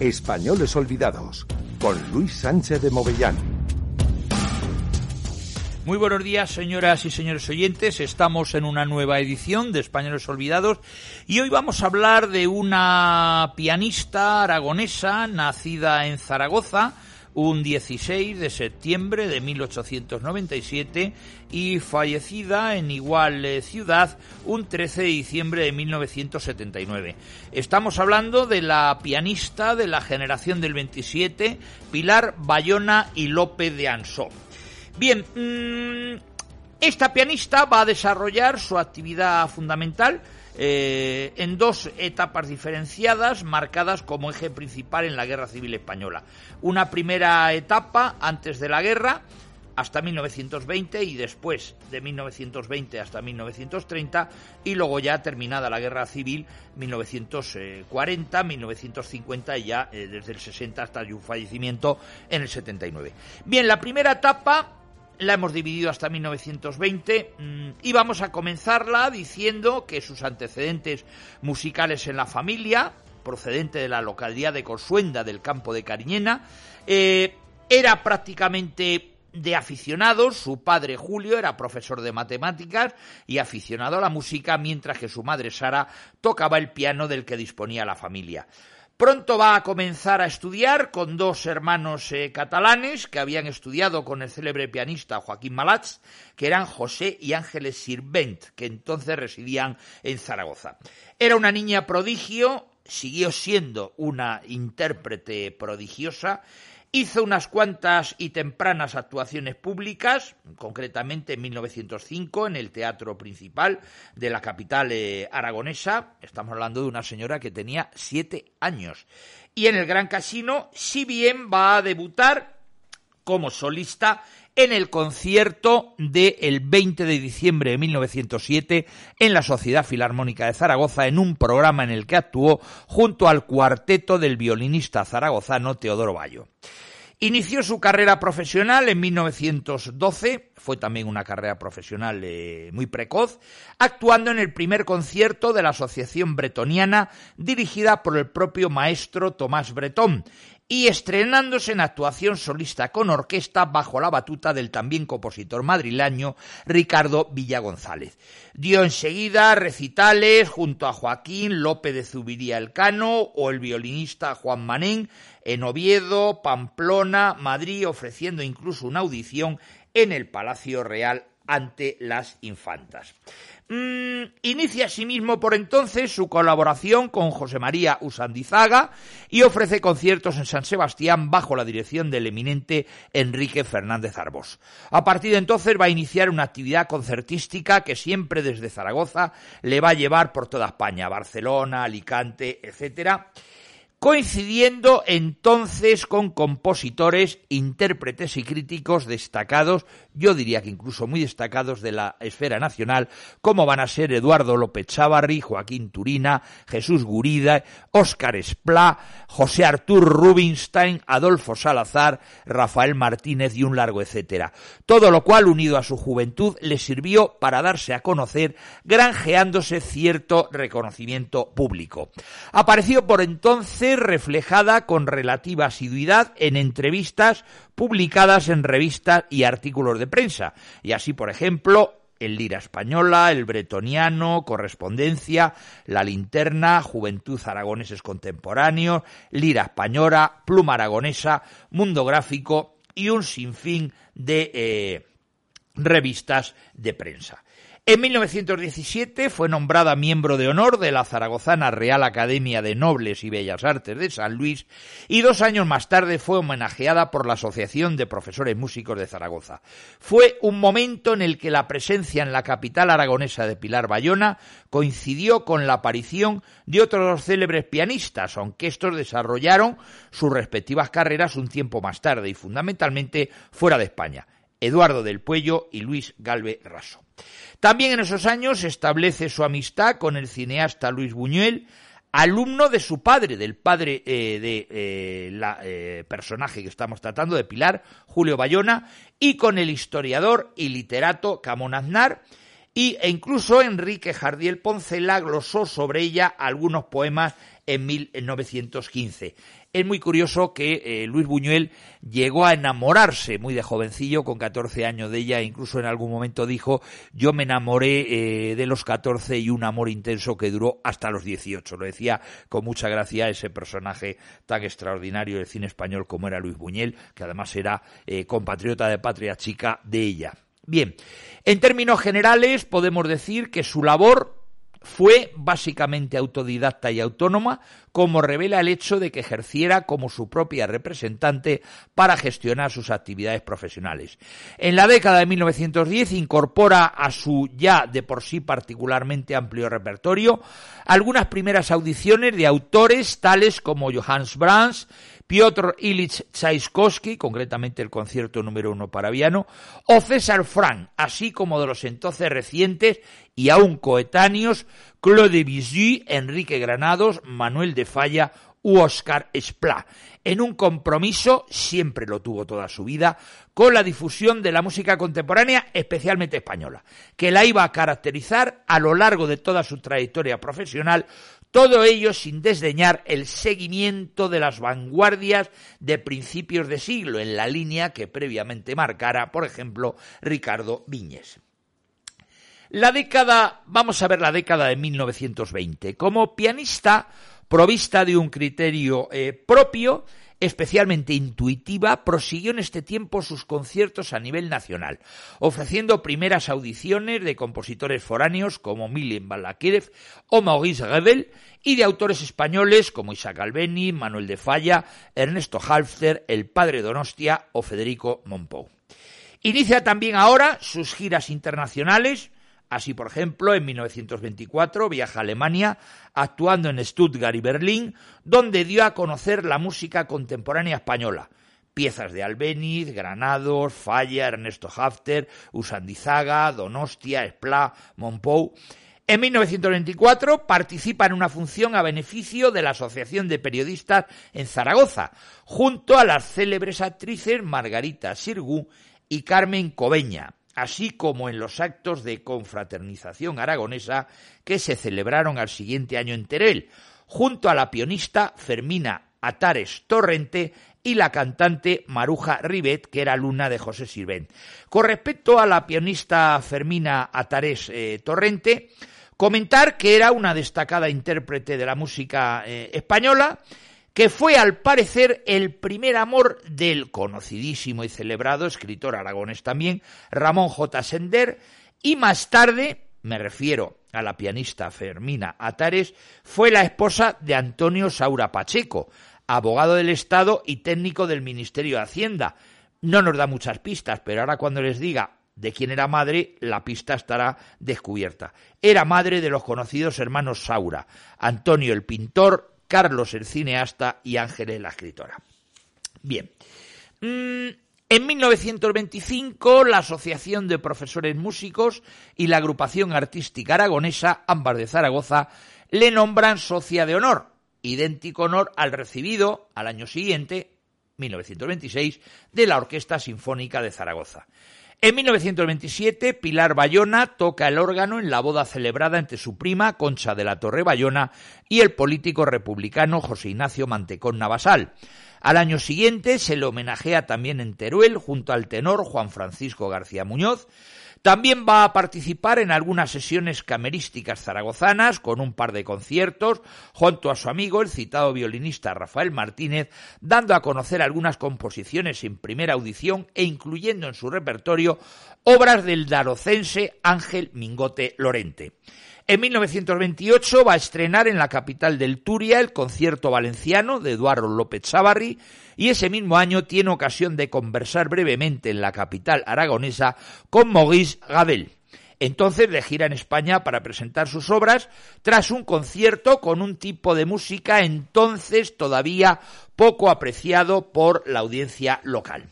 Españoles Olvidados, con Luis Sánchez de Movellán. Muy buenos días, señoras y señores oyentes. Estamos en una nueva edición de Españoles Olvidados y hoy vamos a hablar de una pianista aragonesa nacida en Zaragoza un 16 de septiembre de 1897 y fallecida en igual ciudad un 13 de diciembre de 1979. Estamos hablando de la pianista de la generación del 27, Pilar Bayona y López de Ansó. Bien, mm, esta pianista va a desarrollar su actividad fundamental eh, en dos etapas diferenciadas marcadas como eje principal en la Guerra Civil Española. Una primera etapa antes de la guerra, hasta 1920 y después de 1920 hasta 1930 y luego ya terminada la guerra civil 1940, 1950 y ya eh, desde el 60 hasta su fallecimiento en el 79. Bien, la primera etapa la hemos dividido hasta 1920 mm, y vamos a comenzarla diciendo que sus antecedentes musicales en la familia, procedente de la localidad de Consuenda del campo de Cariñena, eh, era prácticamente de aficionados, su padre Julio era profesor de matemáticas y aficionado a la música, mientras que su madre Sara tocaba el piano del que disponía la familia. Pronto va a comenzar a estudiar con dos hermanos eh, catalanes que habían estudiado con el célebre pianista Joaquín Malats, que eran José y Ángeles Sirvent, que entonces residían en Zaragoza. Era una niña prodigio, siguió siendo una intérprete prodigiosa Hizo unas cuantas y tempranas actuaciones públicas, concretamente en 1905 en el Teatro Principal de la capital eh, aragonesa. Estamos hablando de una señora que tenía siete años. Y en el Gran Casino, si bien va a debutar como solista en el concierto del 20 de diciembre de 1907 en la Sociedad Filarmónica de Zaragoza en un programa en el que actuó junto al cuarteto del violinista zaragozano Teodoro Bayo. Inició su carrera profesional en 1912, fue también una carrera profesional eh, muy precoz, actuando en el primer concierto de la Asociación Bretoniana dirigida por el propio maestro Tomás Bretón y estrenándose en actuación solista con orquesta bajo la batuta del también compositor madrileño Ricardo Villa González. Dio enseguida recitales junto a Joaquín López de Zubiría Elcano o el violinista Juan Manén en Oviedo, Pamplona, Madrid, ofreciendo incluso una audición en el Palacio Real ante las infantas. Mm, inicia asimismo por entonces su colaboración con José María Usandizaga y ofrece conciertos en San Sebastián bajo la dirección del eminente Enrique Fernández Arbós. A partir de entonces va a iniciar una actividad concertística que siempre desde Zaragoza le va a llevar por toda España, Barcelona, Alicante, etcétera coincidiendo entonces con compositores, intérpretes y críticos destacados, yo diría que incluso muy destacados de la esfera nacional, como van a ser Eduardo López Chavarri, Joaquín Turina, Jesús Gurida, Óscar Esplá, José Artur Rubinstein, Adolfo Salazar, Rafael Martínez y un largo etcétera. Todo lo cual, unido a su juventud, le sirvió para darse a conocer, granjeándose cierto reconocimiento público. Apareció por entonces reflejada con relativa asiduidad en entrevistas publicadas en revistas y artículos de prensa. Y así, por ejemplo, el Lira Española, el Bretoniano, Correspondencia, La Linterna, Juventud Aragoneses Contemporáneos, Lira Española, Pluma Aragonesa, Mundo Gráfico y un sinfín de eh, revistas de prensa. En 1917 fue nombrada miembro de honor de la Zaragozana Real Academia de Nobles y Bellas Artes de San Luis y dos años más tarde fue homenajeada por la Asociación de Profesores Músicos de Zaragoza. Fue un momento en el que la presencia en la capital aragonesa de Pilar Bayona coincidió con la aparición de otros dos célebres pianistas, aunque estos desarrollaron sus respectivas carreras un tiempo más tarde y fundamentalmente fuera de España. Eduardo del Puello y Luis Galve Raso. También en esos años establece su amistad con el cineasta Luis Buñuel, alumno de su padre, del padre eh, de eh, la eh, personaje que estamos tratando, de Pilar, Julio Bayona, y con el historiador y literato Camón Aznar, y, e incluso Enrique Jardiel Poncela glosó sobre ella algunos poemas en 1915. Es muy curioso que eh, Luis Buñuel llegó a enamorarse muy de jovencillo, con 14 años de ella, e incluso en algún momento dijo, yo me enamoré eh, de los 14 y un amor intenso que duró hasta los 18. Lo decía con mucha gracia ese personaje tan extraordinario del cine español como era Luis Buñuel, que además era eh, compatriota de patria chica de ella. Bien, en términos generales podemos decir que su labor fue básicamente autodidacta y autónoma, como revela el hecho de que ejerciera como su propia representante para gestionar sus actividades profesionales. En la década de 1910 incorpora a su ya de por sí particularmente amplio repertorio algunas primeras audiciones de autores tales como Johannes Brahms, Piotr Ilich Tchaikovsky, concretamente el concierto número uno para piano, o César Frank, así como de los entonces recientes y aún coetáneos Claude Debussy, Enrique Granados, Manuel de Falla u Oscar Esplá, en un compromiso, siempre lo tuvo toda su vida, con la difusión de la música contemporánea, especialmente española, que la iba a caracterizar a lo largo de toda su trayectoria profesional todo ello sin desdeñar el seguimiento de las vanguardias de principios de siglo, en la línea que previamente marcara, por ejemplo, Ricardo Viñes. La década, vamos a ver la década de 1920. Como pianista provista de un criterio eh, propio, especialmente intuitiva, prosiguió en este tiempo sus conciertos a nivel nacional, ofreciendo primeras audiciones de compositores foráneos como Milen Balakirev o Maurice Rebel y de autores españoles como Isaac Albeni, Manuel de Falla, Ernesto Halfter, el padre Donostia o Federico Monpou. Inicia también ahora sus giras internacionales, Así, por ejemplo, en 1924 viaja a Alemania, actuando en Stuttgart y Berlín, donde dio a conocer la música contemporánea española. Piezas de Albeniz, Granados, Falla, Ernesto Hafter, Usandizaga, Donostia, Esplá, Monpou. En 1924 participa en una función a beneficio de la Asociación de Periodistas en Zaragoza, junto a las célebres actrices Margarita Sirgu y Carmen Cobeña así como en los actos de confraternización aragonesa que se celebraron al siguiente año en Terel, junto a la pianista Fermina Atares Torrente y la cantante Maruja Ribet, que era alumna de José Sirvent. Con respecto a la pianista Fermina Atares eh, Torrente, comentar que era una destacada intérprete de la música eh, española, que fue al parecer el primer amor del conocidísimo y celebrado escritor aragonés también, Ramón J. Sender, y más tarde, me refiero a la pianista Fermina Atares, fue la esposa de Antonio Saura Pacheco, abogado del Estado y técnico del Ministerio de Hacienda. No nos da muchas pistas, pero ahora cuando les diga de quién era madre, la pista estará descubierta. Era madre de los conocidos hermanos Saura, Antonio el pintor, Carlos el cineasta y Ángeles la escritora. Bien. Mm, en 1925, la Asociación de Profesores Músicos y la Agrupación Artística Aragonesa, ambas de Zaragoza, le nombran socia de honor, idéntico honor al recibido al año siguiente, 1926, de la Orquesta Sinfónica de Zaragoza. En 1927, Pilar Bayona toca el órgano en la boda celebrada entre su prima, Concha de la Torre Bayona, y el político republicano José Ignacio Mantecón Navasal. Al año siguiente se le homenajea también en Teruel junto al tenor Juan Francisco García Muñoz. También va a participar en algunas sesiones camerísticas zaragozanas con un par de conciertos junto a su amigo el citado violinista Rafael Martínez, dando a conocer algunas composiciones en primera audición e incluyendo en su repertorio obras del darocense Ángel Mingote Lorente. En 1928 va a estrenar en la capital del Turia el concierto valenciano de Eduardo López Chavarri y ese mismo año tiene ocasión de conversar brevemente en la capital aragonesa con Maurice Gabel. Entonces de gira en España para presentar sus obras tras un concierto con un tipo de música entonces todavía poco apreciado por la audiencia local.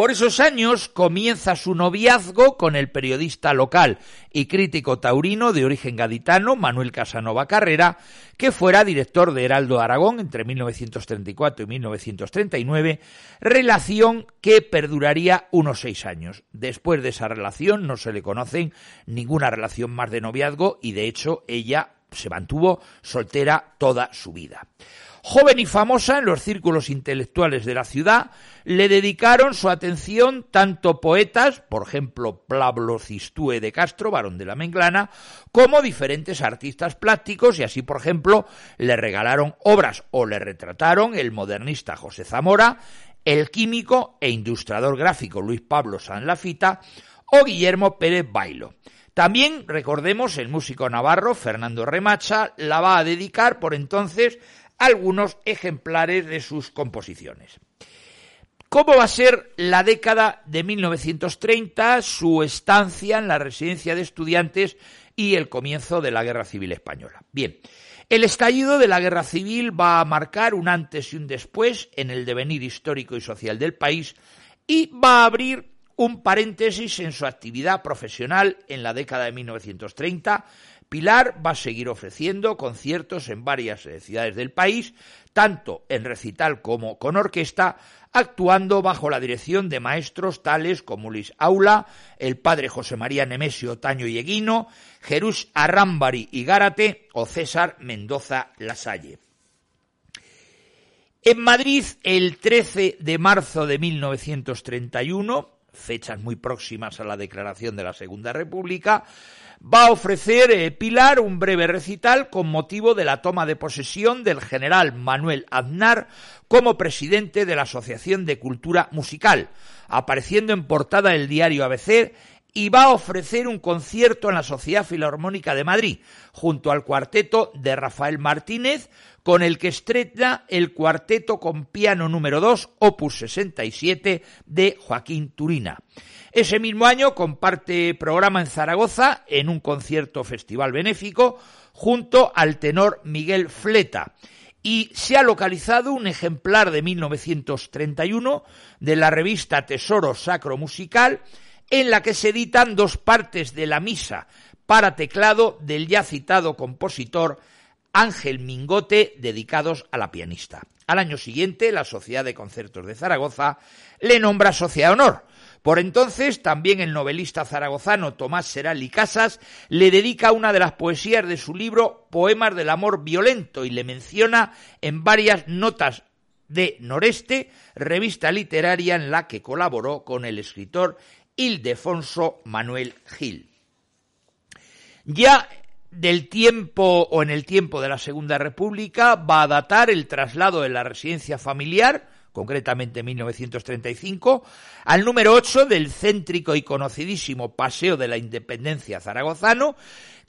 Por esos años comienza su noviazgo con el periodista local y crítico taurino de origen gaditano Manuel Casanova Carrera, que fuera director de Heraldo Aragón entre 1934 y 1939, relación que perduraría unos seis años. Después de esa relación no se le conocen ninguna relación más de noviazgo y de hecho ella se mantuvo soltera toda su vida. Joven y famosa en los círculos intelectuales de la ciudad, le dedicaron su atención tanto poetas, por ejemplo Pablo Cistúe de Castro, varón de la Menglana, como diferentes artistas plásticos y así, por ejemplo, le regalaron obras o le retrataron el modernista José Zamora, el químico e ilustrador gráfico Luis Pablo San Lafita o Guillermo Pérez Bailo. También, recordemos, el músico navarro Fernando Remacha la va a dedicar por entonces algunos ejemplares de sus composiciones. ¿Cómo va a ser la década de 1930, su estancia en la residencia de estudiantes y el comienzo de la Guerra Civil Española? Bien, el estallido de la Guerra Civil va a marcar un antes y un después en el devenir histórico y social del país y va a abrir un paréntesis en su actividad profesional en la década de 1930 Pilar va a seguir ofreciendo conciertos en varias eh, ciudades del país, tanto en recital como con orquesta, actuando bajo la dirección de maestros tales como Luis Aula, el padre José María Nemesio Taño y Eguino, Jerús Arrámbari y Gárate o César Mendoza Lasalle. En Madrid, el 13 de marzo de 1931, fechas muy próximas a la declaración de la Segunda República, va a ofrecer eh, Pilar un breve recital con motivo de la toma de posesión del general Manuel Aznar como presidente de la Asociación de Cultura Musical, apareciendo en portada del diario ABC y va a ofrecer un concierto en la Sociedad Filarmónica de Madrid, junto al cuarteto de Rafael Martínez, con el que estrena el cuarteto con piano número 2, opus 67, de Joaquín Turina. Ese mismo año comparte programa en Zaragoza en un concierto festival benéfico junto al tenor Miguel Fleta y se ha localizado un ejemplar de 1931 de la revista Tesoro Sacro Musical en la que se editan dos partes de la misa para teclado del ya citado compositor Ángel Mingote dedicados a la pianista. Al año siguiente, la Sociedad de Concertos de Zaragoza le nombra Sociedad Honor, por entonces, también el novelista zaragozano Tomás Seral y Casas le dedica una de las poesías de su libro Poemas del Amor Violento y le menciona en varias notas de Noreste, revista literaria en la que colaboró con el escritor Ildefonso Manuel Gil. Ya del tiempo o en el tiempo de la Segunda República va a datar el traslado de la residencia familiar concretamente en 1935, al número 8 del céntrico y conocidísimo Paseo de la Independencia zaragozano,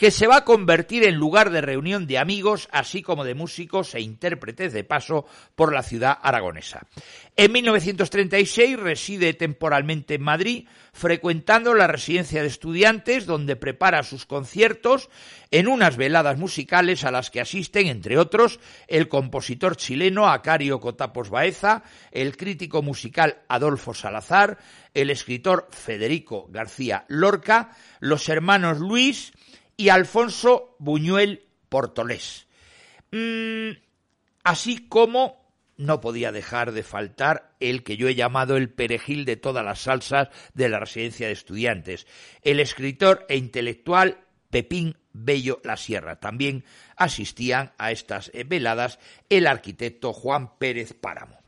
que se va a convertir en lugar de reunión de amigos, así como de músicos e intérpretes de paso por la ciudad aragonesa. En 1936 reside temporalmente en Madrid, frecuentando la residencia de estudiantes, donde prepara sus conciertos en unas veladas musicales a las que asisten, entre otros, el compositor chileno Acario Cotapos Baeza, el crítico musical Adolfo Salazar, el escritor Federico García Lorca, los hermanos Luis, y Alfonso Buñuel Portolés. Mm, así como no podía dejar de faltar el que yo he llamado el perejil de todas las salsas de la residencia de estudiantes, el escritor e intelectual Pepín Bello La Sierra. También asistían a estas eh, veladas el arquitecto Juan Pérez Páramo.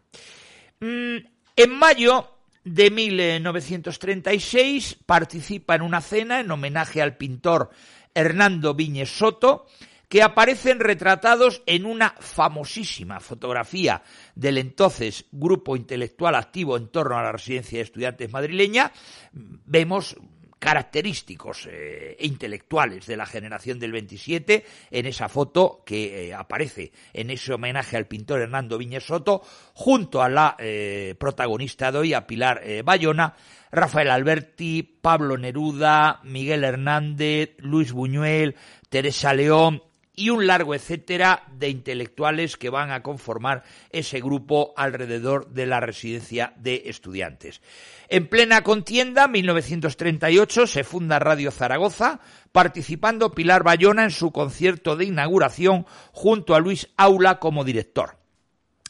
Mm, en mayo de 1936 participa en una cena en homenaje al pintor Hernando Viñes Soto, que aparecen retratados en una famosísima fotografía del entonces grupo intelectual activo en torno a la residencia de estudiantes madrileña. Vemos característicos e intelectuales de la generación del 27 en esa foto que eh, aparece en ese homenaje al pintor Hernando Viñes Soto junto a la eh, protagonista de hoy, a Pilar Bayona, Rafael Alberti, Pablo Neruda, Miguel Hernández, Luis Buñuel, Teresa León, y un largo etcétera de intelectuales que van a conformar ese grupo alrededor de la residencia de estudiantes. En plena contienda, 1938, se funda Radio Zaragoza, participando Pilar Bayona en su concierto de inauguración junto a Luis Aula como director.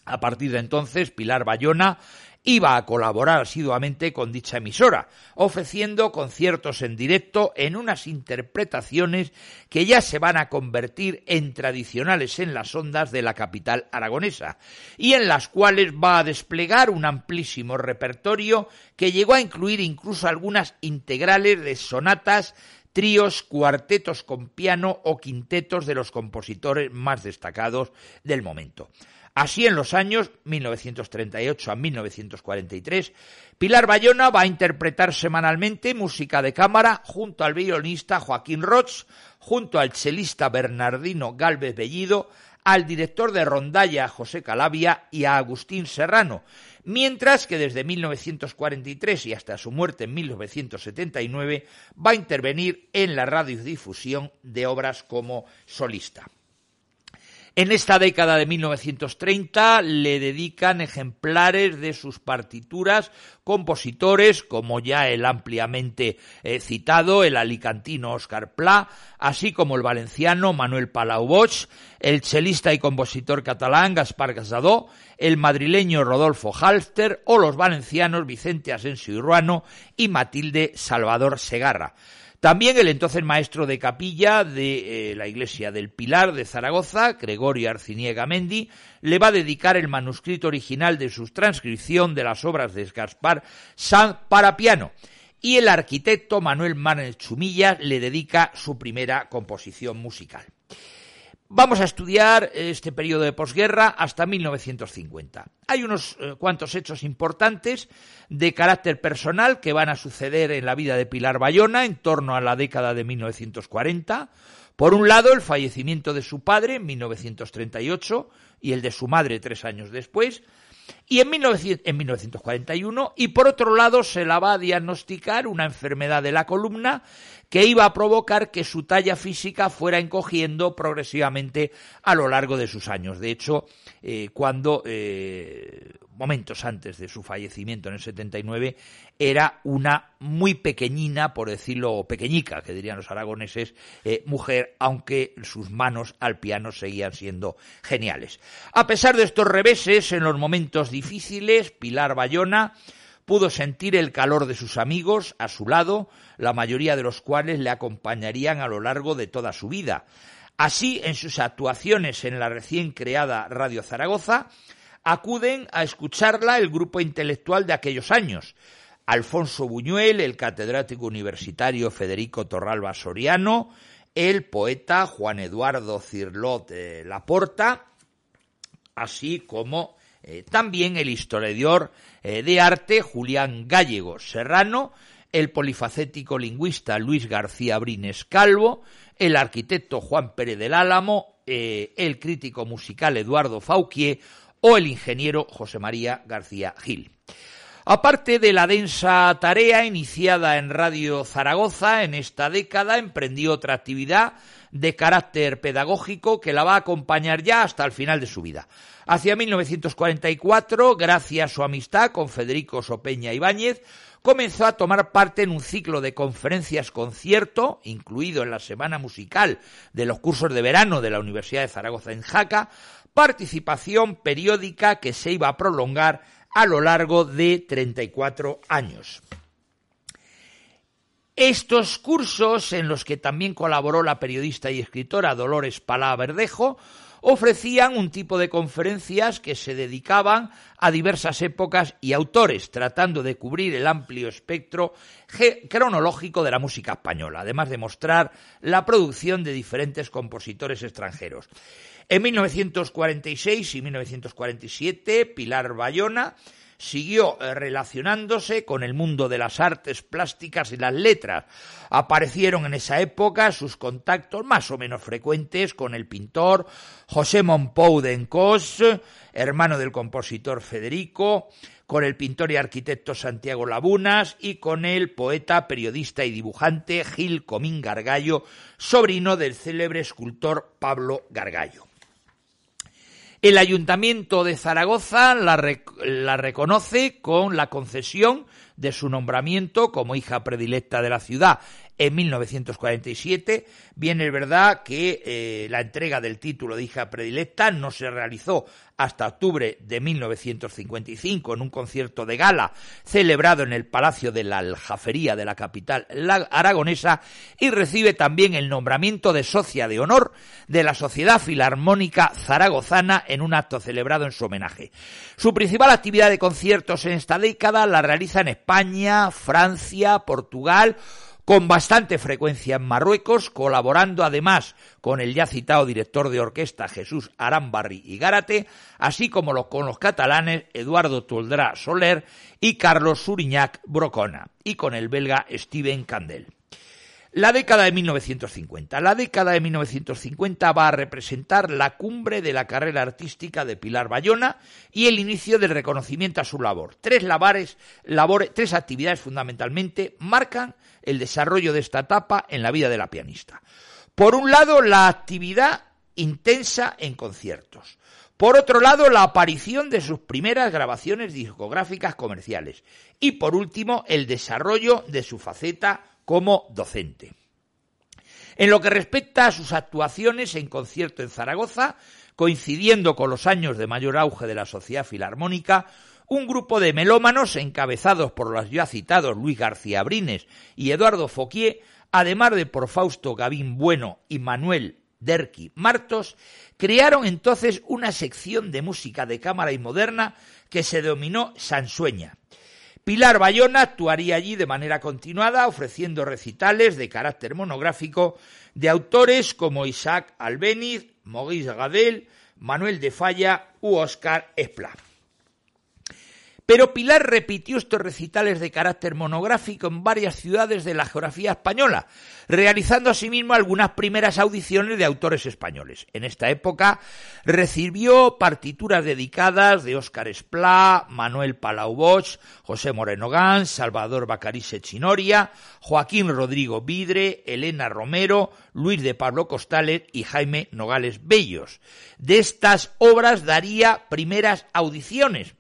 A partir de entonces, Pilar Bayona iba a colaborar asiduamente con dicha emisora, ofreciendo conciertos en directo en unas interpretaciones que ya se van a convertir en tradicionales en las ondas de la capital aragonesa, y en las cuales va a desplegar un amplísimo repertorio que llegó a incluir incluso algunas integrales de sonatas tríos, cuartetos con piano o quintetos de los compositores más destacados del momento. Así, en los años 1938 a 1943, Pilar Bayona va a interpretar semanalmente música de cámara junto al violinista Joaquín Roch, junto al chelista Bernardino Galvez Bellido, al director de rondalla José Calavia y a Agustín Serrano, mientras que desde 1943 y hasta su muerte en 1979 va a intervenir en la radiodifusión de obras como solista. En esta década de 1930 le dedican ejemplares de sus partituras compositores como ya el ampliamente eh, citado, el alicantino Oscar Pla, así como el valenciano Manuel Palau Bosch, el chelista y compositor catalán Gaspar Casadó, el madrileño Rodolfo Halster o los valencianos Vicente Asensio Ruano y Matilde Salvador Segarra. También el entonces maestro de capilla de eh, la iglesia del Pilar de Zaragoza, Gregorio Arciniega Mendi, le va a dedicar el manuscrito original de su transcripción de las obras de Gaspar Sanz para piano. Y el arquitecto Manuel Manuel Chumilla le dedica su primera composición musical. Vamos a estudiar este periodo de posguerra hasta 1950. Hay unos eh, cuantos hechos importantes de carácter personal que van a suceder en la vida de Pilar Bayona en torno a la década de 1940. Por un lado, el fallecimiento de su padre en 1938 y el de su madre tres años después, y en, 1941, y por otro lado se la va a diagnosticar una enfermedad de la columna que iba a provocar que su talla física fuera encogiendo progresivamente a lo largo de sus años. De hecho, eh, cuando eh, momentos antes de su fallecimiento en el 79 era una muy pequeñina, por decirlo pequeñica, que dirían los aragoneses, eh, mujer, aunque sus manos al piano seguían siendo geniales. A pesar de estos reveses, en los momentos difíciles, Pilar Bayona pudo sentir el calor de sus amigos a su lado, la mayoría de los cuales le acompañarían a lo largo de toda su vida. Así, en sus actuaciones en la recién creada Radio Zaragoza, acuden a escucharla el grupo intelectual de aquellos años. Alfonso Buñuel, el catedrático universitario Federico Torralba Soriano, el poeta Juan Eduardo Cirlot eh, Laporta, así como eh, también el historiador eh, de arte Julián Gallego Serrano, el polifacético lingüista Luis García Brines Calvo, el arquitecto Juan Pérez del Álamo, eh, el crítico musical Eduardo Fauquier o el ingeniero José María García Gil. Aparte de la densa tarea iniciada en Radio Zaragoza en esta década, emprendió otra actividad de carácter pedagógico que la va a acompañar ya hasta el final de su vida. Hacia 1944, gracias a su amistad con Federico Sopeña Ibáñez, comenzó a tomar parte en un ciclo de conferencias concierto, incluido en la semana musical de los cursos de verano de la Universidad de Zaragoza en Jaca, participación periódica que se iba a prolongar a lo largo de 34 años. Estos cursos, en los que también colaboró la periodista y escritora Dolores Palá Verdejo, ofrecían un tipo de conferencias que se dedicaban a diversas épocas y autores, tratando de cubrir el amplio espectro cronológico de la música española, además de mostrar la producción de diferentes compositores extranjeros. En 1946 y 1947, Pilar Bayona siguió eh, relacionándose con el mundo de las artes plásticas y las letras. Aparecieron en esa época sus contactos más o menos frecuentes con el pintor José Monpou de Encos, hermano del compositor Federico, con el pintor y arquitecto Santiago Labunas y con el poeta, periodista y dibujante Gil Comín Gargallo, sobrino del célebre escultor Pablo Gargallo. El Ayuntamiento de Zaragoza la, reconoce con la concesión de su nombramiento como hija predilecta de la ciudad en 1947. Bien es verdad que eh, la entrega del título de hija predilecta no se realizó hasta octubre de 1955 en un concierto de gala celebrado en el Palacio de la Aljafería de la capital aragonesa y recibe también el nombramiento de socia de honor de la Sociedad Filarmónica Zaragozana en un acto celebrado en su homenaje. Su principal actividad de conciertos en esta década la realiza en España, Francia, Portugal, con bastante frecuencia en Marruecos, colaborando además con el ya citado director de orquesta Jesús Arambarri y Gárate, así como con los catalanes Eduardo Toldrá Soler y Carlos Suriñac Brocona, y con el belga Steven Candel. La década de 1950. La década de 1950 va a representar la cumbre de la carrera artística de Pilar Bayona y el inicio del reconocimiento a su labor. Tres, labores, tres actividades fundamentalmente marcan el desarrollo de esta etapa en la vida de la pianista. Por un lado, la actividad intensa en conciertos. Por otro lado, la aparición de sus primeras grabaciones discográficas comerciales. Y por último, el desarrollo de su faceta como docente. En lo que respecta a sus actuaciones en concierto en Zaragoza, coincidiendo con los años de mayor auge de la sociedad filarmónica, un grupo de melómanos encabezados por los ya citados Luis García Brines y Eduardo Foquier, además de por Fausto Gavín Bueno y Manuel Derqui Martos, crearon entonces una sección de música de cámara y moderna que se denominó Sansueña Pilar Bayona actuaría allí de manera continuada, ofreciendo recitales de carácter monográfico de autores como Isaac Albeniz, Maurice Gadel, Manuel de Falla u Oscar Espla. Pero Pilar repitió estos recitales de carácter monográfico en varias ciudades de la geografía española, realizando asimismo algunas primeras audiciones de autores españoles. En esta época recibió partituras dedicadas de Óscar Esplá, Manuel Palau Bosch, José Moreno Gans, Salvador Bacarice Chinoria, Joaquín Rodrigo Vidre, Elena Romero, Luis de Pablo Costales y Jaime Nogales Bellos. De estas obras daría primeras audiciones,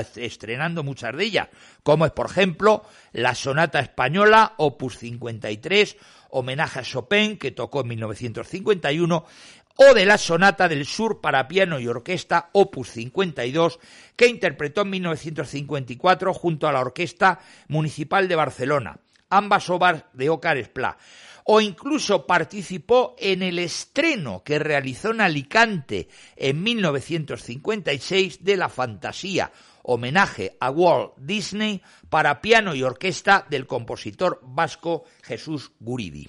estrenando muchas de ellas, como es por ejemplo la Sonata Española, opus 53, homenaje a Chopin, que tocó en 1951, o de la Sonata del Sur para piano y orquesta, opus 52, que interpretó en 1954 junto a la Orquesta Municipal de Barcelona, ambas obras de Ócar Esplá o incluso participó en el estreno que realizó en Alicante en 1956 de La Fantasía, homenaje a Walt Disney para piano y orquesta del compositor vasco Jesús Guridi.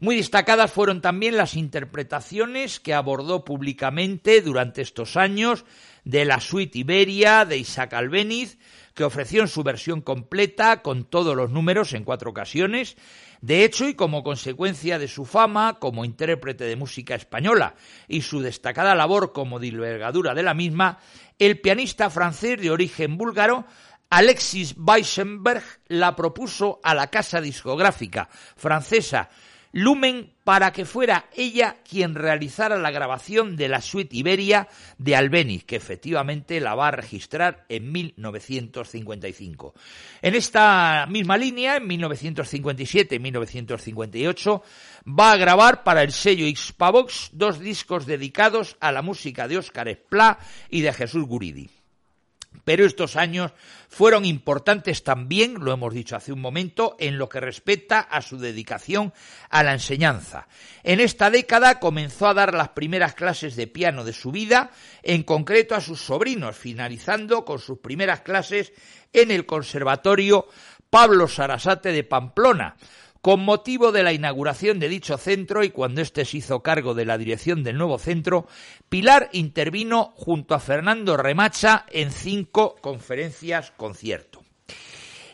Muy destacadas fueron también las interpretaciones que abordó públicamente durante estos años de la suite Iberia de Isaac Albeniz, que ofreció en su versión completa con todos los números en cuatro ocasiones, de hecho, y como consecuencia de su fama como intérprete de música española y su destacada labor como divulgadura de la misma, el pianista francés de origen búlgaro Alexis Weissenberg la propuso a la casa discográfica francesa Lumen para que fuera ella quien realizara la grabación de la suite Iberia de Albeniz, que efectivamente la va a registrar en 1955. En esta misma línea, en 1957 y 1958, va a grabar para el sello Xpavox dos discos dedicados a la música de Óscar Esplá y de Jesús Guridi. Pero estos años fueron importantes también, lo hemos dicho hace un momento, en lo que respecta a su dedicación a la enseñanza. En esta década comenzó a dar las primeras clases de piano de su vida, en concreto a sus sobrinos, finalizando con sus primeras clases en el Conservatorio Pablo Sarasate de Pamplona, con motivo de la inauguración de dicho centro y cuando éste se hizo cargo de la dirección del nuevo centro, Pilar intervino junto a Fernando Remacha en cinco conferencias concierto.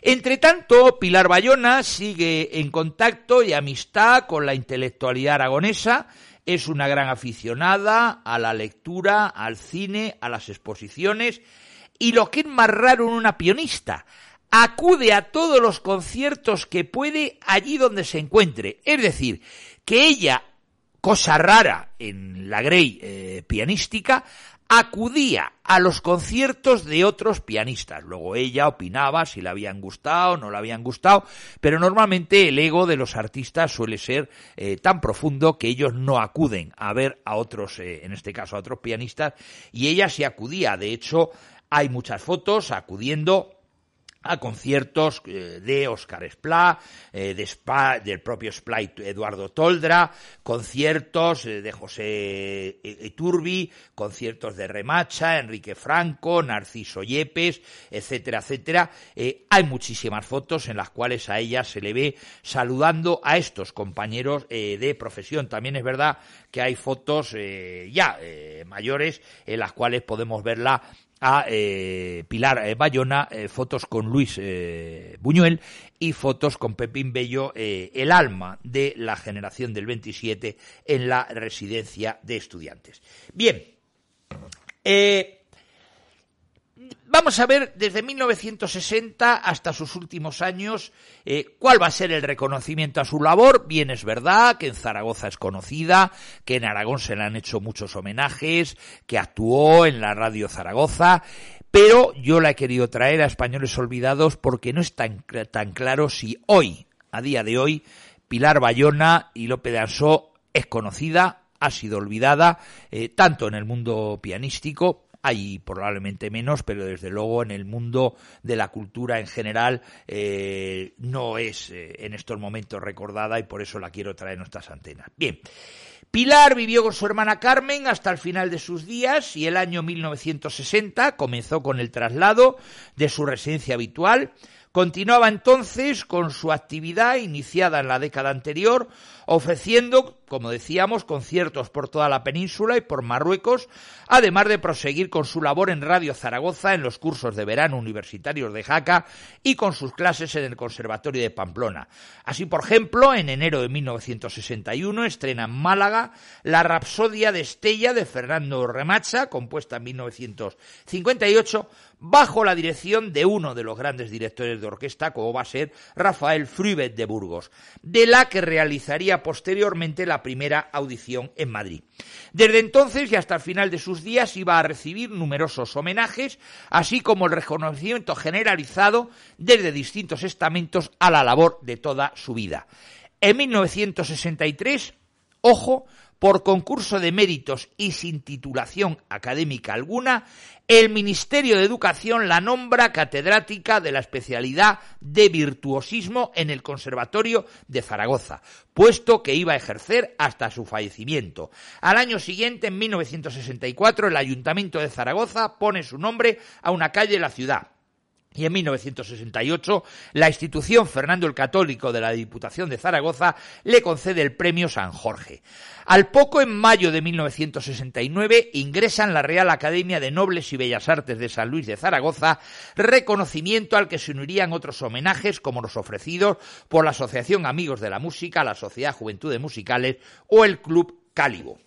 Entre tanto, Pilar Bayona sigue en contacto y amistad con la intelectualidad aragonesa, es una gran aficionada a la lectura, al cine, a las exposiciones y lo que es más raro en una pianista, acude a todos los conciertos que puede allí donde se encuentre. Es decir, que ella, cosa rara en la Grey eh, pianística, acudía a los conciertos de otros pianistas. Luego ella opinaba si le habían gustado o no le habían gustado, pero normalmente el ego de los artistas suele ser eh, tan profundo que ellos no acuden a ver a otros, eh, en este caso a otros pianistas, y ella se acudía. De hecho, hay muchas fotos acudiendo a conciertos eh, de Oscar Splá, eh, de Spa, del propio Splá Eduardo Toldra, conciertos eh, de José Iturbi, conciertos de Remacha, Enrique Franco, Narciso Yepes, etcétera, etcétera. hay muchísimas fotos en las cuales a ella se le ve saludando a estos compañeros de profesión. También es verdad que hay fotos ya mayores en las cuales podemos verla a eh, Pilar eh, Bayona, eh, fotos con Luis Buñuel y fotos con Pepín Bello, el alma de la generación del 27 en la residencia de estudiantes. Bien, Vamos a ver desde 1960 hasta sus últimos años eh, cuál va a ser el reconocimiento a su labor. Bien es verdad que en Zaragoza es conocida, que en Aragón se le han hecho muchos homenajes, que actuó en la radio Zaragoza, pero yo la he querido traer a Españoles Olvidados porque no es tan, tan claro si hoy, a día de hoy, Pilar Bayona y Lope de Ansó es conocida, ha sido olvidada, eh, tanto en el mundo pianístico hay probablemente menos, pero desde luego en el mundo de la cultura en general eh, no es eh, en estos momentos recordada y por eso la quiero traer en nuestras antenas. Bien. Pilar vivió con su hermana Carmen hasta el final de sus días y el año 1960 comenzó con el traslado de su residencia habitual Continuaba entonces con su actividad iniciada en la década anterior, ofreciendo, como decíamos, conciertos por toda la península y por Marruecos, además de proseguir con su labor en Radio Zaragoza en los cursos de verano universitarios de Jaca y con sus clases en el Conservatorio de Pamplona. Así, por ejemplo, en enero de 1961 estrena en Málaga la Rapsodia de Estella de Fernando Remacha, compuesta en 1958, bajo la dirección de uno de los grandes directores de orquesta, como va a ser Rafael Fruibet de Burgos, de la que realizaría posteriormente la primera audición en Madrid. Desde entonces y hasta el final de sus días iba a recibir numerosos homenajes, así como el reconocimiento generalizado desde distintos estamentos a la labor de toda su vida. En 1963, ojo, por concurso de méritos y sin titulación académica alguna, el Ministerio de Educación la nombra catedrática de la especialidad de virtuosismo en el Conservatorio de Zaragoza, puesto que iba a ejercer hasta su fallecimiento. Al año siguiente, en 1964, el Ayuntamiento de Zaragoza pone su nombre a una calle de la ciudad. Y en 1968, la institución Fernando el Católico de la Diputación de Zaragoza le concede el premio San Jorge. Al poco, en mayo de 1969, ingresa en la Real Academia de Nobles y Bellas Artes de San Luis de Zaragoza, reconocimiento al que se unirían otros homenajes como los ofrecidos por la Asociación Amigos de la Música, la Sociedad Juventudes Musicales o el Club Cálibo.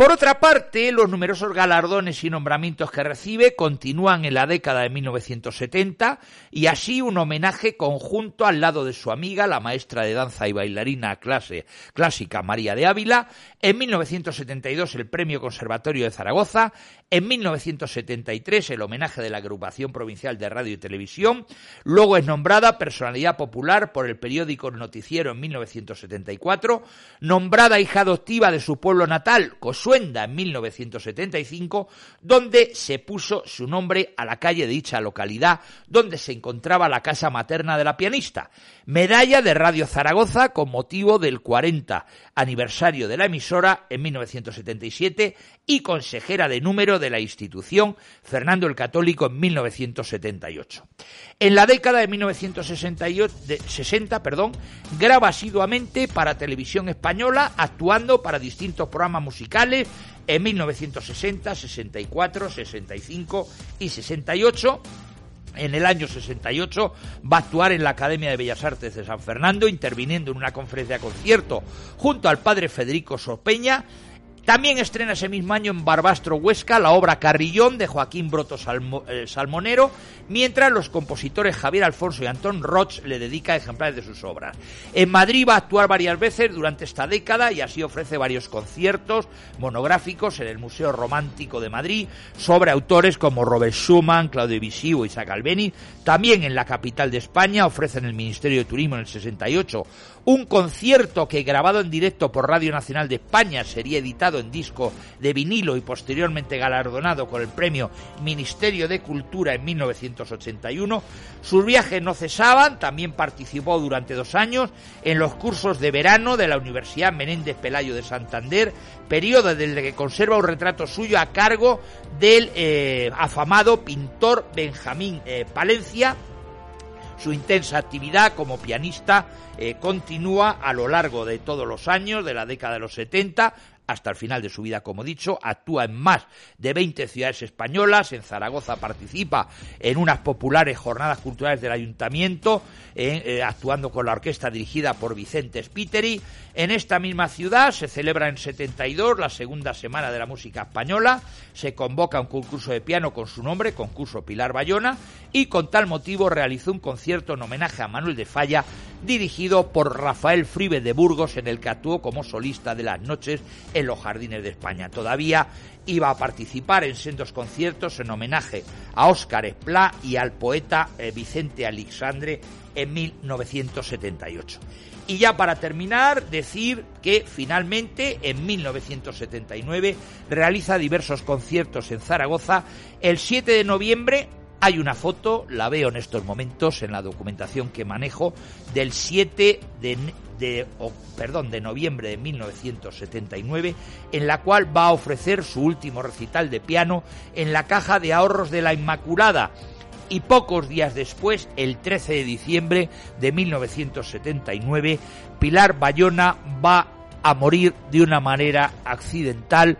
Por otra parte, los numerosos galardones y nombramientos que recibe continúan en la década de 1970 y así un homenaje conjunto al lado de su amiga, la maestra de danza y bailarina clase, clásica María de Ávila, en 1972 el Premio Conservatorio de Zaragoza, en 1973 el homenaje de la Agrupación Provincial de Radio y Televisión, luego es nombrada personalidad popular por el periódico Noticiero en 1974, nombrada hija adoptiva de su pueblo natal, Cosu En 1975, donde se puso su nombre a la calle de dicha localidad, donde se encontraba la casa materna de la pianista. Medalla de Radio Zaragoza con motivo del 40 aniversario de la emisora en 1977 y consejera de número de la institución Fernando el Católico en 1978. En la década de 1960 perdón, graba asiduamente para televisión española, actuando para distintos programas musicales en 1960, 64, 65 y 68 en el año 68 va a actuar en la Academia de Bellas Artes de San Fernando, interviniendo en una conferencia de concierto junto al padre Federico Sopeña también estrena ese mismo año en Barbastro Huesca la obra Carrillón de Joaquín Broto eh, Salmonero, mientras los compositores Javier Alfonso y Antón Roch le dedican ejemplares de sus obras. En Madrid va a actuar varias veces durante esta década y así ofrece varios conciertos monográficos en el Museo Romántico de Madrid sobre autores como Robert Schumann, Claudio Debussy o Isaac Albeni. También en la capital de España ofrece en el Ministerio de Turismo en el 68 un concierto que grabado en directo por Radio Nacional de España sería editado en disco de vinilo y posteriormente galardonado con el premio Ministerio de Cultura en 1981. Sus viajes no cesaban, también participó durante dos años en los cursos de verano de la Universidad Menéndez Pelayo de Santander, periodo desde que conserva un retrato suyo a cargo del eh, afamado pintor Benjamín eh, Palencia, su intensa actividad como pianista eh, continúa a lo largo de todos los años de la década de los 70 hasta el final de su vida, como dicho, actúa en más de 20 ciudades españolas, en Zaragoza participa en unas populares jornadas culturales del ayuntamiento, eh, actuando con la orquesta dirigida por Vicente Spiteri. En esta misma ciudad se celebra en 72 la segunda semana de la música española, se convoca un concurso de piano con su nombre, concurso Pilar Bayona, y con tal motivo realizó un concierto en homenaje a Manuel de Falla, dirigido por Rafael Fribe de Burgos, en el que actuó como solista de las noches en los jardines de España. Todavía iba a participar en sendos conciertos en homenaje a Óscar Esplá y al poeta eh, Vicente Alexandre en 1978. Y ya para terminar, decir que finalmente en 1979 realiza diversos conciertos en Zaragoza. El 7 de noviembre hay una foto, la veo en estos momentos en la documentación que manejo, del 7 de, de, perdón, de noviembre de 1979, en la cual va a ofrecer su último recital de piano en la Caja de Ahorros de la Inmaculada. Y pocos días después, el 13 de diciembre de 1979, Pilar Bayona va a morir de una manera accidental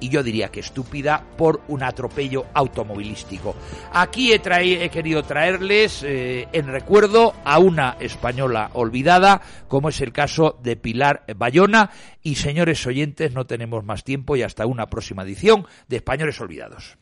y yo diría que estúpida por un atropello automovilístico. Aquí he, he querido traerles eh, en recuerdo a una española olvidada, como es el caso de Pilar Bayona. Y señores oyentes, no tenemos más tiempo y hasta una próxima edición de Españoles Olvidados.